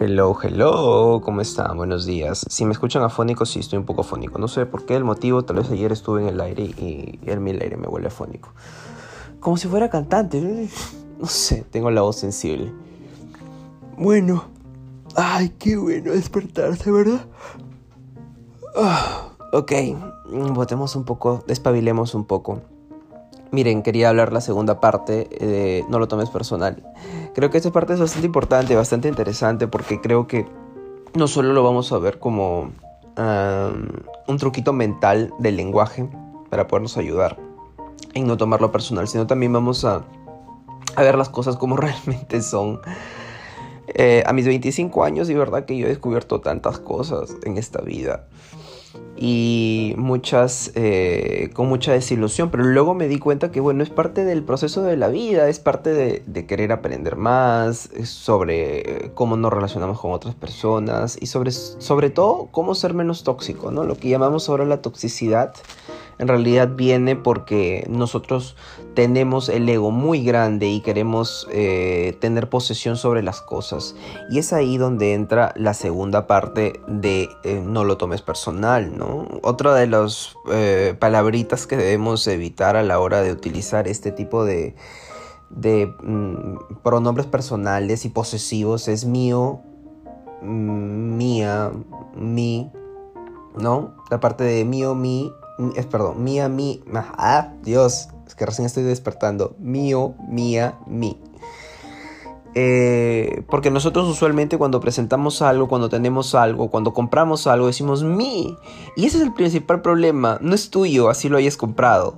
Hello, hello, ¿cómo están? Buenos días. Si me escuchan afónico, sí, estoy un poco afónico. No sé por qué el motivo, tal vez ayer estuve en el aire y en el aire me huele afónico. Como si fuera cantante. No sé, tengo la voz sensible. Bueno. Ay, qué bueno despertarse, ¿verdad? Ah, ok, votemos un poco, despabilemos un poco. Miren, quería hablar la segunda parte, eh, no lo tomes personal. Creo que esta parte es bastante importante, bastante interesante, porque creo que no solo lo vamos a ver como un truquito mental del lenguaje para podernos ayudar en no tomarlo personal, sino también vamos a, a ver las cosas como realmente son. Eh, a mis 25 años, y verdad que yo he descubierto tantas cosas en esta vida y muchas eh, con mucha desilusión pero luego me di cuenta que bueno es parte del proceso de la vida es parte de, querer aprender más sobre cómo nos relacionamos con otras personas y sobre, sobre todo cómo ser menos tóxico no lo que llamamos ahora la toxicidad en realidad viene porque nosotros tenemos el ego muy grande y queremos eh, tener posesión sobre las cosas. Y es ahí donde entra la segunda parte de eh, no lo tomes personal, ¿no? Otra de las eh, palabritas que debemos evitar a la hora de utilizar este tipo de, de mm, pronombres personales y posesivos es mío, mm, mía, mi, ¿no? La parte de mío, mi es, perdón, mía, mi, ah, Dios, es que recién estoy despertando, mío, mía, mi. Eh, porque nosotros usualmente cuando presentamos algo, cuando tenemos algo, cuando compramos algo, decimos mi. Y ese es el principal problema. No es tuyo, así lo hayas comprado,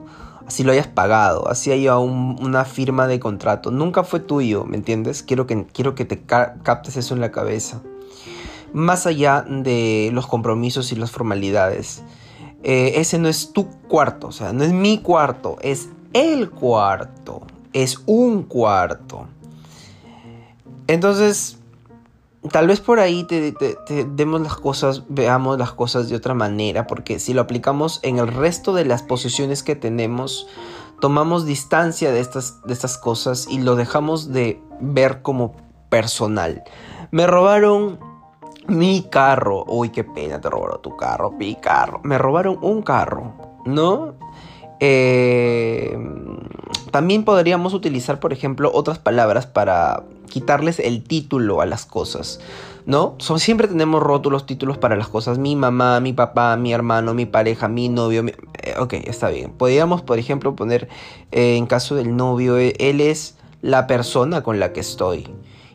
así lo hayas pagado, así haya una firma de contrato. Nunca fue tuyo, ¿me entiendes? Quiero que, quiero que te captes eso en la cabeza. Más allá de los compromisos y las formalidades. Eh, ese no es tu cuarto, o sea, no es mi cuarto, es el cuarto, es un cuarto. Entonces, tal vez por ahí te, demos las cosas, veamos las cosas de otra manera, porque si lo aplicamos en el resto de las posesiones que tenemos, tomamos distancia de estas, de estas cosas y lo dejamos de ver como personal. Me robaron mi carro. Uy, qué pena, te robaron tu carro, mi carro. Me robaron un carro, ¿no? Eh, también podríamos utilizar, por ejemplo, otras palabras para quitarles el título a las cosas, ¿no? siempre tenemos rótulos, títulos para las cosas. Mi mamá, mi papá, mi hermano, mi pareja, mi novio. Eh, ok, está bien. Podríamos, por ejemplo, poner, eh, en caso del novio, él es la persona con la que estoy.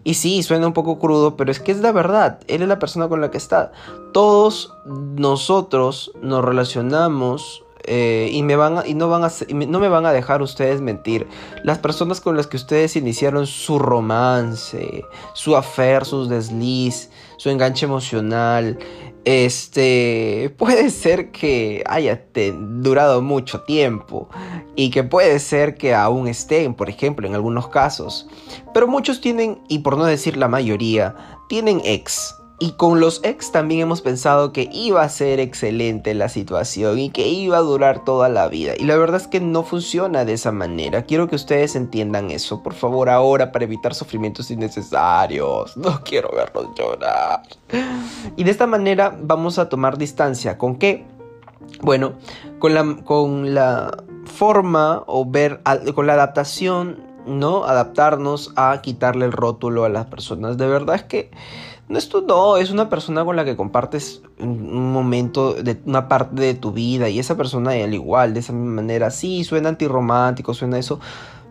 Y sí, suena un poco crudo, pero es que es la verdad. Él es la persona con la que está. Todos nosotros nos relacionamos eh, y, me van y, no, van a, no me van a dejar ustedes mentir. Las personas con las que ustedes iniciaron su romance, su affair, sus desliz, su enganche emocional, este puede ser que haya durado mucho tiempo y que puede ser que aún estén, por ejemplo, en algunos casos. Pero muchos tienen, y por no decir la mayoría, tienen ex. Y con los ex también hemos pensado que iba a ser excelente la situación y que iba a durar toda la vida. Y la verdad es que no funciona de esa manera. Quiero que ustedes entiendan eso, por favor, ahora para evitar sufrimientos innecesarios. No quiero verlos llorar. Y de esta manera vamos a tomar distancia. ¿Con qué? Bueno, con la, con la forma o ver, con la adaptación, ¿no? Adaptarnos a quitarle el rótulo a las personas. De verdad es que no es no, es una persona con la que compartes un momento, de una parte de tu vida y esa persona al igual, de esa manera, sí, suena antirromántico, suena eso,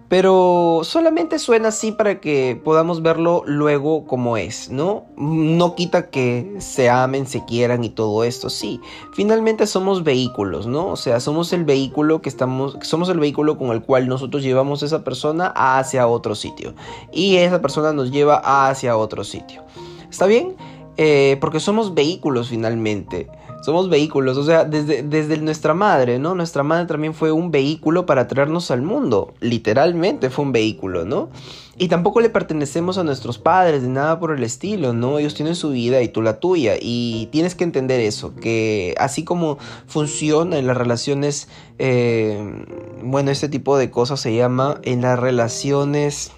pero solamente suena así para que podamos verlo luego como es, ¿no? No quita que se amen, se quieran y todo esto, sí. Finalmente somos vehículos, ¿no? O sea, somos el vehículo que estamos, somos el vehículo con el cual nosotros llevamos a esa persona hacia otro sitio y esa persona nos lleva hacia otro sitio. ¿Está bien? Eh, porque somos vehículos finalmente. Somos vehículos, o sea, desde, desde nuestra madre, ¿no? Nuestra madre también fue un vehículo para traernos al mundo. Literalmente fue un vehículo, ¿no? Y tampoco le pertenecemos a nuestros padres, de nada por el estilo, ¿no? Ellos tienen su vida y tú la tuya. Y tienes que entender eso, que así como funciona en las relaciones, eh, bueno, este tipo de cosas se llama en las relaciones...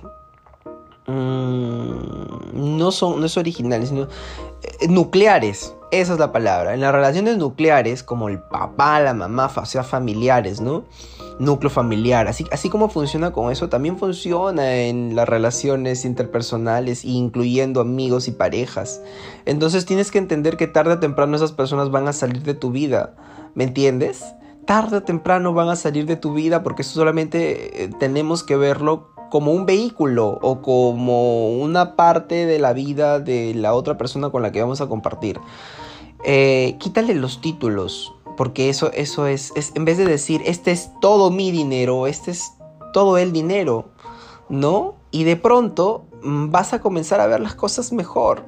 Mm, no son, no es originales, sino eh, nucleares. Esa es la palabra. En las relaciones nucleares, como el papá, la mamá, o sea, familiares, ¿no? Núcleo familiar. Así, así como funciona con eso, también funciona en las relaciones interpersonales, incluyendo amigos y parejas. Entonces tienes que entender que tarde o temprano esas personas van a salir de tu vida. ¿Me entiendes? Tarde o temprano van a salir de tu vida porque eso solamente eh, tenemos que verlo como un vehículo o como una parte de la vida de la otra persona con la que vamos a compartir. Eh, quítale los títulos, porque eso, eso es, es, en vez de decir, este es todo mi dinero, este es todo el dinero, ¿no? Y de pronto mm, vas a comenzar a ver las cosas mejor.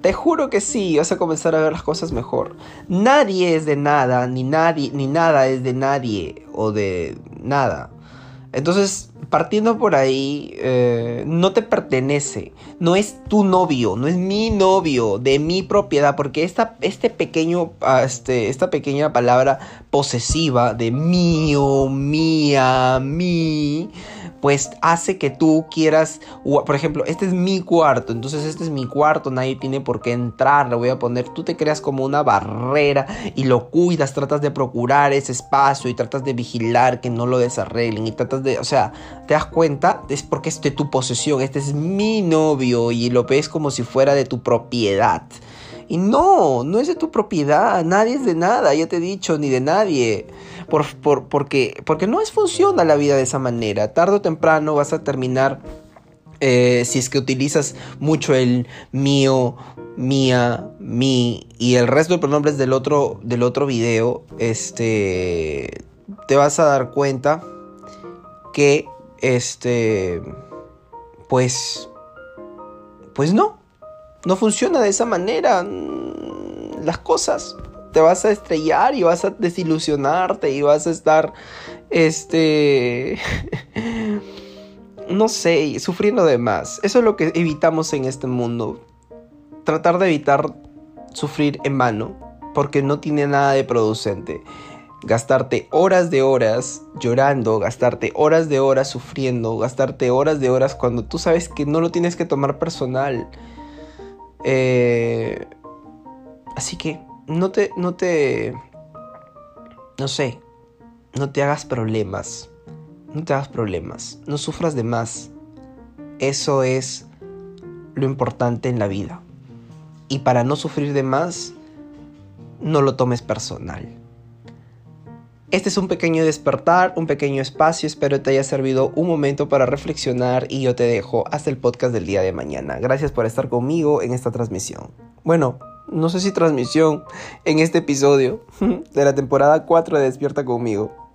Te juro que sí, vas a comenzar a ver las cosas mejor. Nadie es de nada, ni nadie, ni nada es de nadie o de nada. Entonces, partiendo por ahí, eh, no te pertenece, no es tu novio, no es mi novio, de mi propiedad, porque esta, este pequeño, ah, este, esta pequeña palabra posesiva de mío, mía, mí, pues hace que tú quieras, por ejemplo, este es mi cuarto, entonces este es mi cuarto, nadie tiene por qué entrar, le voy a poner, tú te creas como una barrera y lo cuidas, tratas de procurar ese espacio y tratas de vigilar que no lo desarreglen y tratas de, o sea, te das cuenta, es porque es de tu posesión, este es mi novio y lo ves como si fuera de tu propiedad. Y no, no es de tu propiedad, nadie es de nada, ya te he dicho, ni de nadie. Por, porque, porque no es funciona la vida de esa manera. Tardo o temprano vas a terminar, eh, si es que utilizas mucho el mío, mía, mi y el resto de pronombres del otro, del otro video, este, te vas a dar cuenta que, este, pues, pues no, no funciona de esa manera mm, las cosas. Te vas a estrellar y vas a desilusionarte y vas a estar, este, no sé, sufriendo de más. Eso es lo que evitamos en este mundo. Tratar de evitar sufrir en vano, porque no tiene nada de producente. Gastarte horas de horas llorando, gastarte horas de horas sufriendo, gastarte horas de horas cuando tú sabes que no lo tienes que tomar personal eh, así que no te, no te, no sé, no te hagas problemas. No te hagas problemas. No sufras de más. Eso es lo importante en la vida. Y para no sufrir de más, no lo tomes personal. Este es un pequeño despertar, un pequeño espacio, espero te haya servido un momento para reflexionar y yo te dejo hasta el podcast del día de mañana. Gracias por estar conmigo en esta transmisión. Bueno, no sé si transmisión en este episodio de la temporada 4 de Despierta conmigo.